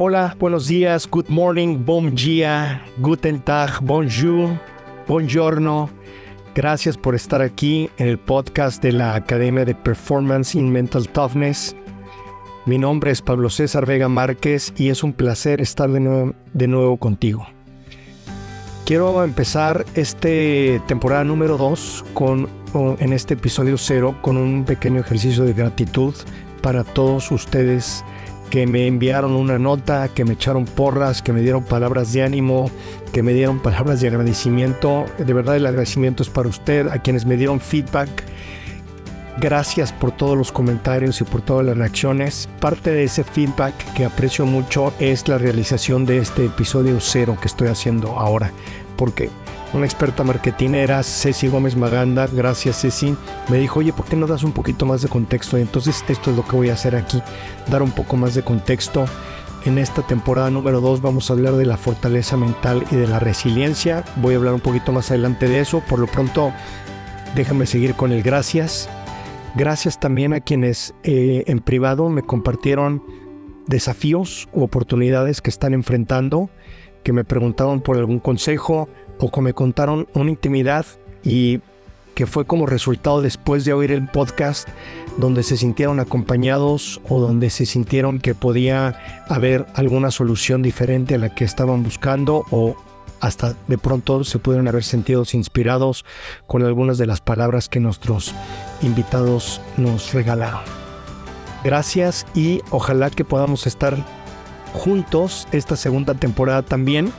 Hola, buenos días, good morning, bon dia, guten tag, bonjour, buongiorno. Gracias por estar aquí en el podcast de la Academia de Performance in Mental Toughness. Mi nombre es Pablo César Vega Márquez y es un placer estar de nuevo, de nuevo contigo. Quiero empezar este temporada número 2 con en este episodio cero con un pequeño ejercicio de gratitud para todos ustedes que me enviaron una nota, que me echaron porras, que me dieron palabras de ánimo, que me dieron palabras de agradecimiento. De verdad el agradecimiento es para usted, a quienes me dieron feedback. Gracias por todos los comentarios y por todas las reacciones. Parte de ese feedback que aprecio mucho es la realización de este episodio cero que estoy haciendo ahora. Porque una experta marketinera, Ceci Gómez Maganda, gracias Ceci, me dijo, oye, ¿por qué no das un poquito más de contexto? Y entonces esto es lo que voy a hacer aquí, dar un poco más de contexto. En esta temporada número 2 vamos a hablar de la fortaleza mental y de la resiliencia. Voy a hablar un poquito más adelante de eso. Por lo pronto, déjame seguir con el gracias. Gracias también a quienes eh, en privado me compartieron desafíos u oportunidades que están enfrentando, que me preguntaron por algún consejo, o que me contaron una intimidad y que fue como resultado después de oír el podcast donde se sintieron acompañados o donde se sintieron que podía haber alguna solución diferente a la que estaban buscando o hasta de pronto se pudieron haber sentido inspirados con algunas de las palabras que nuestros invitados nos regalaron. Gracias y ojalá que podamos estar juntos esta segunda temporada también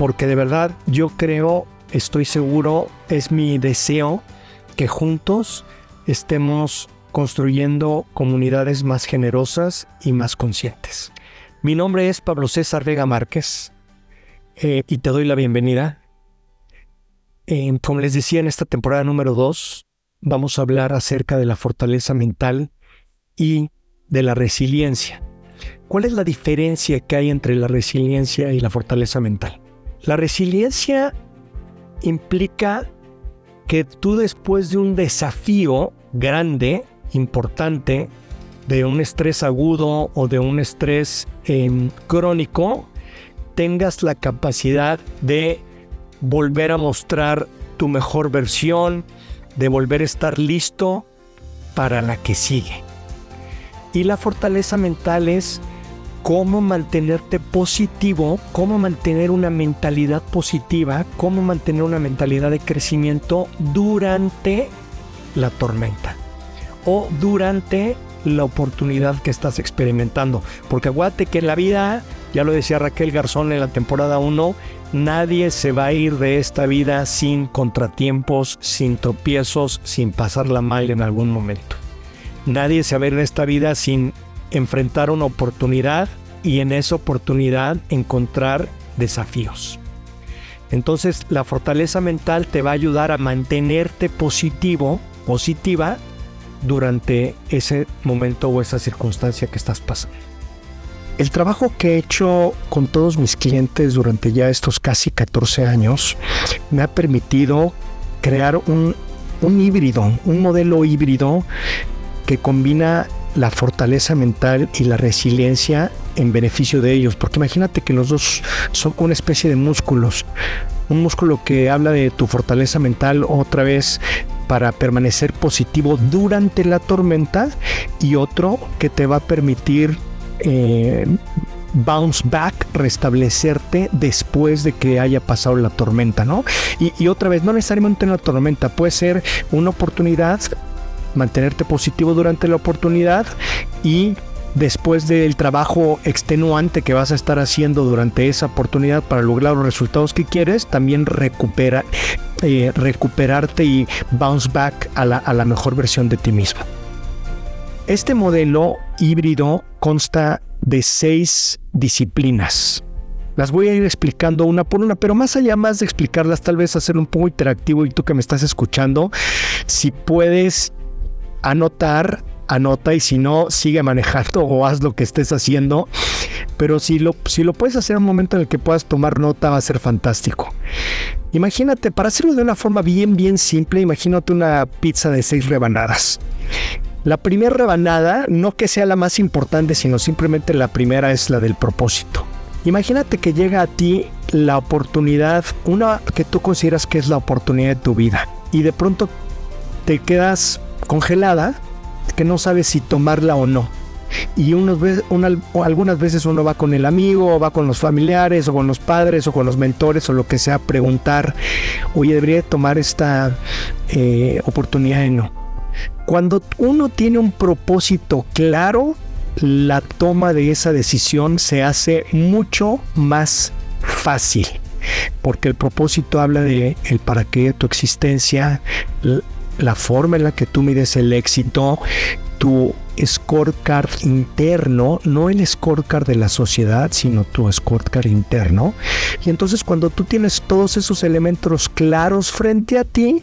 porque de verdad yo creo, estoy seguro, es mi deseo que juntos estemos construyendo comunidades más generosas y más conscientes. Mi nombre es Pablo César Vega Márquez eh, y te doy la bienvenida. Como les decía, en esta temporada número 2 vamos a hablar acerca de la fortaleza mental y de la resiliencia. ¿Cuál es la diferencia que hay entre la resiliencia y la fortaleza mental? La resiliencia implica que tú después de un desafío grande, importante, de un estrés agudo o de un estrés em, crónico, tengas la capacidad de volver a mostrar tu mejor versión, de volver a estar listo para la que sigue. Y la fortaleza mental es cómo mantenerte positivo, cómo mantener una mentalidad positiva, cómo mantener una mentalidad de crecimiento durante la tormenta o durante la oportunidad que estás experimentando. Porque aguante que en la vida, ya lo decía Raquel Garzón en la temporada 1, nadie se va a ir de esta vida sin contratiempos, sin tropiezos, sin pasarla mal en algún momento. Nadie se va a ir de esta vida sin enfrentar una oportunidad y en esa oportunidad encontrar desafíos. Entonces la fortaleza mental te va a ayudar a mantenerte positivo, positiva durante ese momento o esa circunstancia que estás pasando. El trabajo que he hecho con todos mis clientes durante ya estos casi 14 años me ha permitido crear un, un híbrido, un modelo híbrido que combina la fortaleza mental y la resiliencia en beneficio de ellos, porque imagínate que los dos son una especie de músculos, un músculo que habla de tu fortaleza mental otra vez para permanecer positivo durante la tormenta y otro que te va a permitir eh, bounce back, restablecerte después de que haya pasado la tormenta, ¿no? Y, y, otra vez, no necesariamente en la tormenta, puede ser una oportunidad mantenerte positivo durante la oportunidad y después del trabajo extenuante que vas a estar haciendo durante esa oportunidad para lograr los resultados que quieres, también recupera, eh, recuperarte y bounce back a la, a la mejor versión de ti mismo. Este modelo híbrido consta de seis disciplinas. Las voy a ir explicando una por una, pero más allá más de explicarlas, tal vez hacer un poco interactivo y tú que me estás escuchando, si puedes anotar, anota y si no, sigue manejando o haz lo que estés haciendo. Pero si lo, si lo puedes hacer en un momento en el que puedas tomar nota, va a ser fantástico. Imagínate, para hacerlo de una forma bien, bien simple, imagínate una pizza de seis rebanadas. La primera rebanada, no que sea la más importante, sino simplemente la primera es la del propósito. Imagínate que llega a ti la oportunidad, una que tú consideras que es la oportunidad de tu vida, y de pronto te quedas congelada, que no sabes si tomarla o no. Y algunas veces uno va con el amigo, o va con los familiares, o con los padres, o con los mentores, o lo que sea, preguntar, oye, debería tomar esta eh, oportunidad de no. Cuando uno tiene un propósito claro, la toma de esa decisión se hace mucho más fácil. Porque el propósito habla de el para qué de tu existencia, la forma en la que tú mides el éxito, tu scorecard interno, no el scorecard de la sociedad, sino tu scorecard interno. Y entonces cuando tú tienes todos esos elementos claros frente a ti,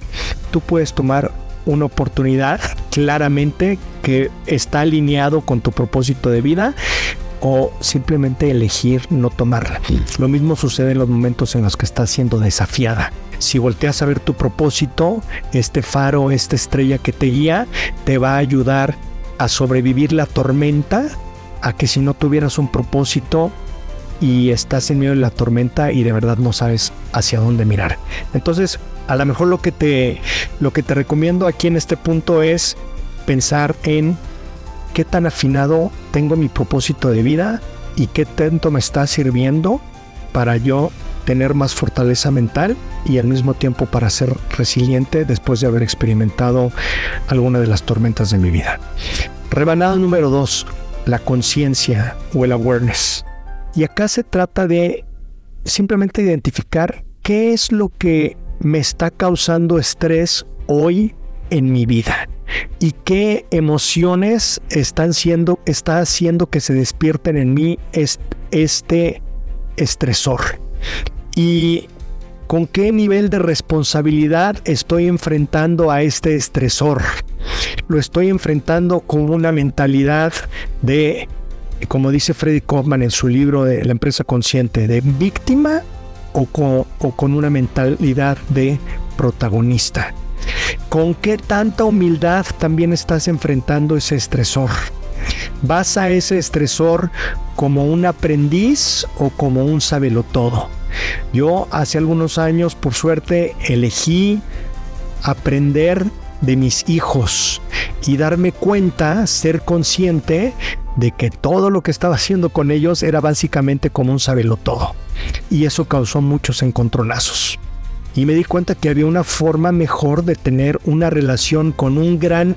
tú puedes tomar una oportunidad claramente que está alineado con tu propósito de vida o simplemente elegir no tomarla. Lo mismo sucede en los momentos en los que estás siendo desafiada. Si volteas a ver tu propósito, este faro, esta estrella que te guía, te va a ayudar a sobrevivir la tormenta, a que si no tuvieras un propósito y estás en medio de la tormenta y de verdad no sabes hacia dónde mirar. Entonces, a lo mejor lo que te, lo que te recomiendo aquí en este punto es pensar en qué tan afinado tengo mi propósito de vida y qué tanto me está sirviendo para yo tener más fortaleza mental y al mismo tiempo para ser resiliente después de haber experimentado alguna de las tormentas de mi vida. Rebanada número dos, la conciencia o el awareness. Y acá se trata de simplemente identificar qué es lo que me está causando estrés hoy en mi vida y qué emociones están siendo está haciendo que se despierten en mí este estresor y con qué nivel de responsabilidad estoy enfrentando a este estresor. Lo estoy enfrentando con una mentalidad de, como dice Freddy Kaufman en su libro de La empresa consciente, de víctima o con, una mentalidad de protagonista. ¿Con qué tanta humildad también estás enfrentando ese estresor? ¿Vas a ese estresor como un aprendiz o como un todo? Yo hace algunos años, por suerte, elegí aprender de mis hijos y darme cuenta, ser consciente de que todo lo que estaba haciendo con ellos era básicamente como un todo y eso causó muchos encontronazos. Y me di cuenta que había una forma mejor de tener una relación con un gran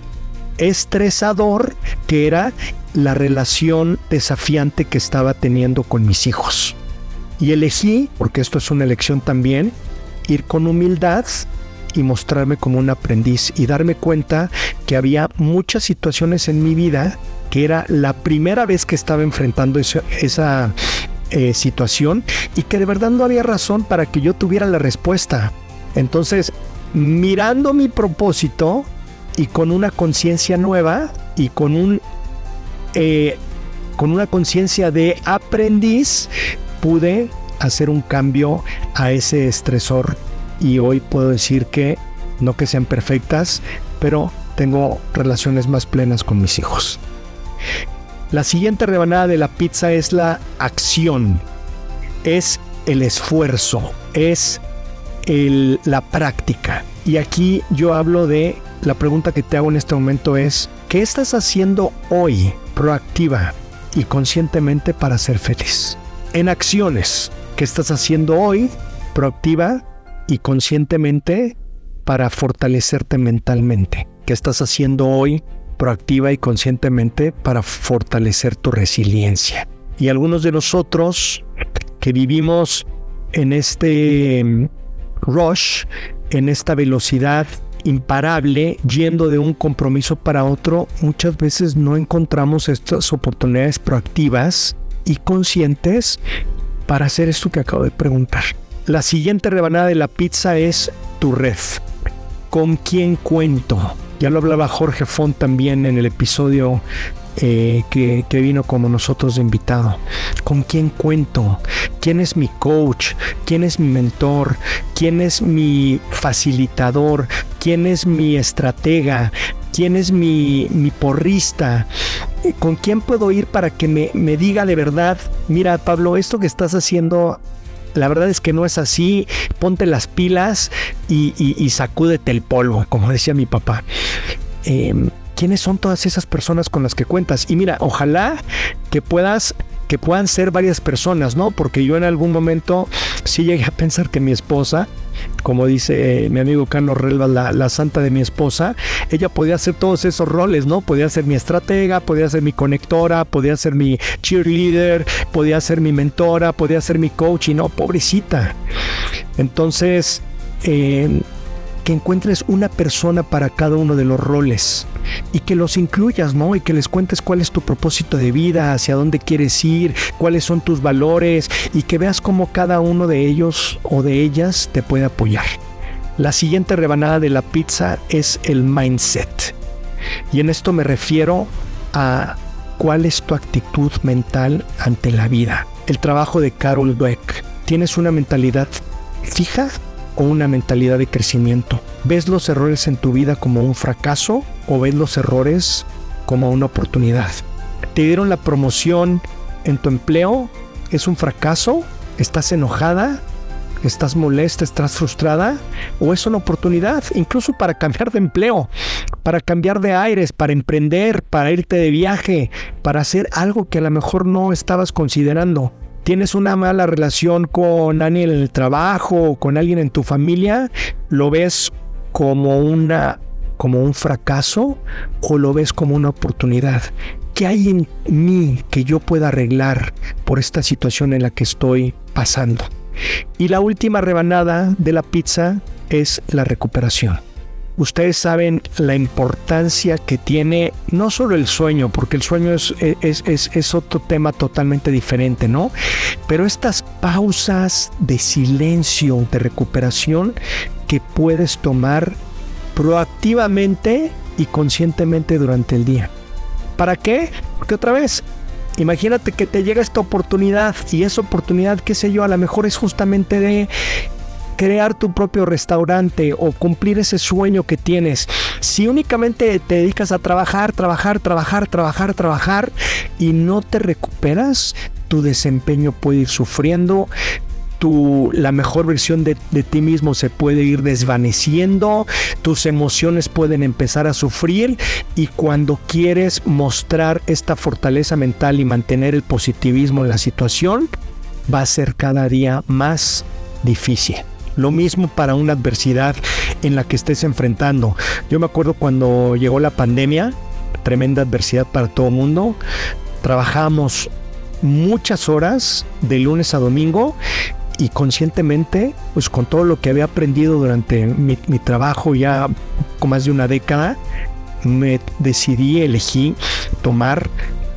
estresador que era la relación desafiante que estaba teniendo con mis hijos. Y elegí, porque esto es una elección también, ir con humildad y mostrarme como un aprendiz y darme cuenta que había muchas situaciones en mi vida que era la primera vez que estaba enfrentando esa eh, situación y que de verdad no había razón para que yo tuviera la respuesta. Entonces, mirando mi propósito y con una conciencia nueva y con un eh, con una conciencia de aprendiz, pude hacer un cambio a ese estresor y hoy puedo decir que no que sean perfectas, pero tengo relaciones más plenas con mis hijos. La siguiente rebanada de la pizza es la acción, es el esfuerzo, es la práctica. Y aquí yo hablo de, la pregunta que te hago en este momento es, ¿qué estás haciendo hoy proactiva y conscientemente para ser feliz? En acciones, ¿qué estás haciendo hoy proactiva y conscientemente para fortalecerte mentalmente? ¿Qué estás haciendo hoy proactiva y conscientemente para fortalecer tu resiliencia. Y algunos de nosotros que vivimos en este mm, rush, en esta velocidad imparable, yendo de un compromiso para otro, muchas veces no encontramos estas oportunidades proactivas y conscientes para hacer esto que acabo de preguntar. La siguiente rebanada de la pizza es tu red. ¿Con quién cuento? Ya lo hablaba Jorge Font también en el episodio eh, que, que, vino como nosotros de invitado. ¿Con quién cuento? ¿Quién es mi coach? ¿Quién es mi mentor? ¿Quién es mi facilitador? ¿Quién es mi estratega? quién es mi, mi porrista, con quién puedo ir para que me, me diga de verdad, mira Pablo, esto que estás haciendo la verdad es que no es así. Ponte las pilas y, sacúdete el polvo, como decía mi papá. Em, ¿Quiénes son todas esas personas con las que cuentas? Y mira, ojalá que puedas que puedan ser varias personas, ¿no? Porque yo en algún momento sí llegué a pensar que mi esposa, como dice eh, mi amigo Carlos Relva, la, santa de mi esposa, ella podía hacer todos esos roles, ¿no? Podía ser mi estratega, podía ser mi conectora, podía ser mi cheerleader, podía ser mi mentora, podía ser mi coach y no, pobrecita. Entonces, eh, encuentres una persona para cada uno de los roles y que los incluyas, ¿no? Y que les cuentes cuál es tu propósito de vida, hacia dónde quieres ir, cuáles son tus valores y que veas cómo cada uno de ellos o de ellas te puede apoyar. La siguiente rebanada de la pizza es el mindset. Y en esto me refiero a cuál es tu actitud mental ante la vida. El trabajo de Carol Dweck. ¿Tienes una mentalidad fija o una mentalidad de crecimiento? ¿Ves los errores en tu vida como un fracaso o ves los errores como una oportunidad? ¿Te dieron la promoción en tu empleo? ¿Es un fracaso? ¿Estás enojada? ¿Estás molesta? ¿Estás frustrada? ¿O es una oportunidad incluso para cambiar de empleo, para cambiar de aires, para emprender, para irte de viaje, para hacer algo que a lo mejor no estabas considerando? Tienes una mala relación con alguien en el trabajo o con alguien en tu familia, lo ves como una como un fracaso o lo ves como una oportunidad. ¿Qué hay en mí que yo pueda arreglar por esta situación en la que estoy pasando? Y la última rebanada de la pizza es la recuperación ustedes saben la importancia que tiene no solo el sueño, porque el sueño es, es, otro tema totalmente diferente, ¿no? Pero estas pausas de silencio, de recuperación que puedes tomar proactivamente y conscientemente durante el día. ¿Para qué? Porque otra vez, imagínate que te llega esta oportunidad y esa oportunidad, qué sé yo, a lo mejor es justamente de crear tu propio restaurante o cumplir ese sueño que tienes, si únicamente te dedicas a trabajar, trabajar, trabajar, trabajar, trabajar y no te recuperas, tu desempeño puede ir sufriendo, tu, la mejor versión de, de, ti mismo se puede ir desvaneciendo, tus emociones pueden empezar a sufrir y cuando quieres mostrar esta fortaleza mental y mantener el positivismo en la situación, va a ser cada día más difícil. Lo mismo para una adversidad en la que estés enfrentando. Yo me acuerdo cuando llegó la pandemia, tremenda adversidad para todo el mundo. Trabajamos muchas horas de lunes a domingo y conscientemente, pues con todo lo que había aprendido durante mi, mi trabajo ya con más de una década, me decidí, elegí tomar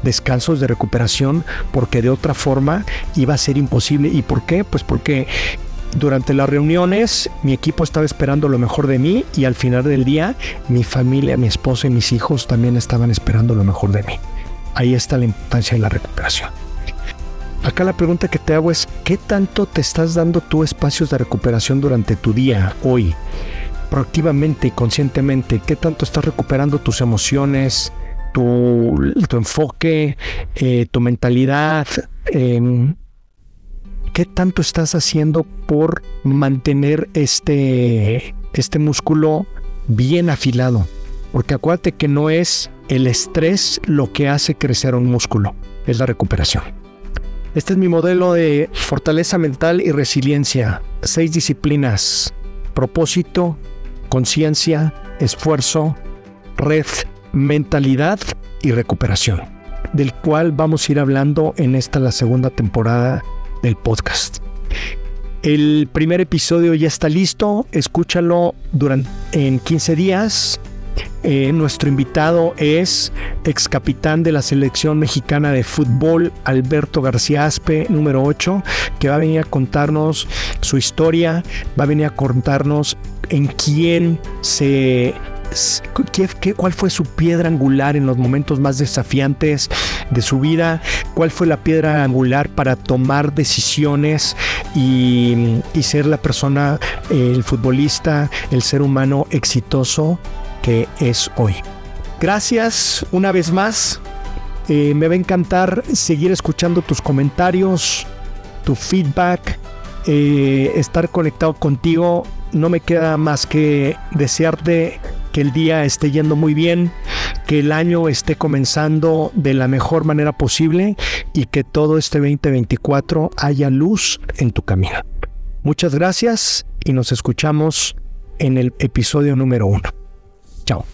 descansos de recuperación porque de otra forma iba a ser imposible. ¿Y por qué? Pues porque durante las reuniones mi equipo estaba esperando lo mejor de mí y al final del día mi familia, mi esposa y mis hijos también estaban esperando lo mejor de mí. Ahí está la importancia de la recuperación. Acá la pregunta que te hago es, ¿qué tanto te estás dando tú espacios de recuperación durante tu día, hoy? Proactivamente y conscientemente, ¿qué tanto estás recuperando tus emociones, tu, enfoque, eh, tu mentalidad? Em, ¿qué tanto estás haciendo por mantener este, este músculo bien afilado? Porque acuérdate que no es el estrés lo que hace crecer un músculo, es la recuperación. Este es mi modelo de fortaleza mental y resiliencia. Seis disciplinas. Propósito, conciencia, esfuerzo, red, mentalidad y recuperación. Del cual vamos a ir hablando en esta la segunda temporada del podcast. El primer episodio ya está listo, escúchalo durante, en 15 días. Eh, nuestro invitado es ex capitán de la selección mexicana de fútbol, Alberto García Aspe, número 8, que va a venir a contarnos su historia, va a venir a contarnos en quién se ¿Qué, cuál fue su piedra angular en los momentos más desafiantes de su vida, cuál fue la piedra angular para tomar decisiones y, y ser la persona, el futbolista, el ser humano exitoso que es hoy. Gracias una vez más. Eh, me va a encantar seguir escuchando tus comentarios, tu feedback, eh, estar conectado contigo. No me queda más que desearte que el día esté yendo muy bien, que el año esté comenzando de la mejor manera posible y que todo este 2024 haya luz en tu camino. Muchas gracias y nos escuchamos en el episodio número uno. Chao.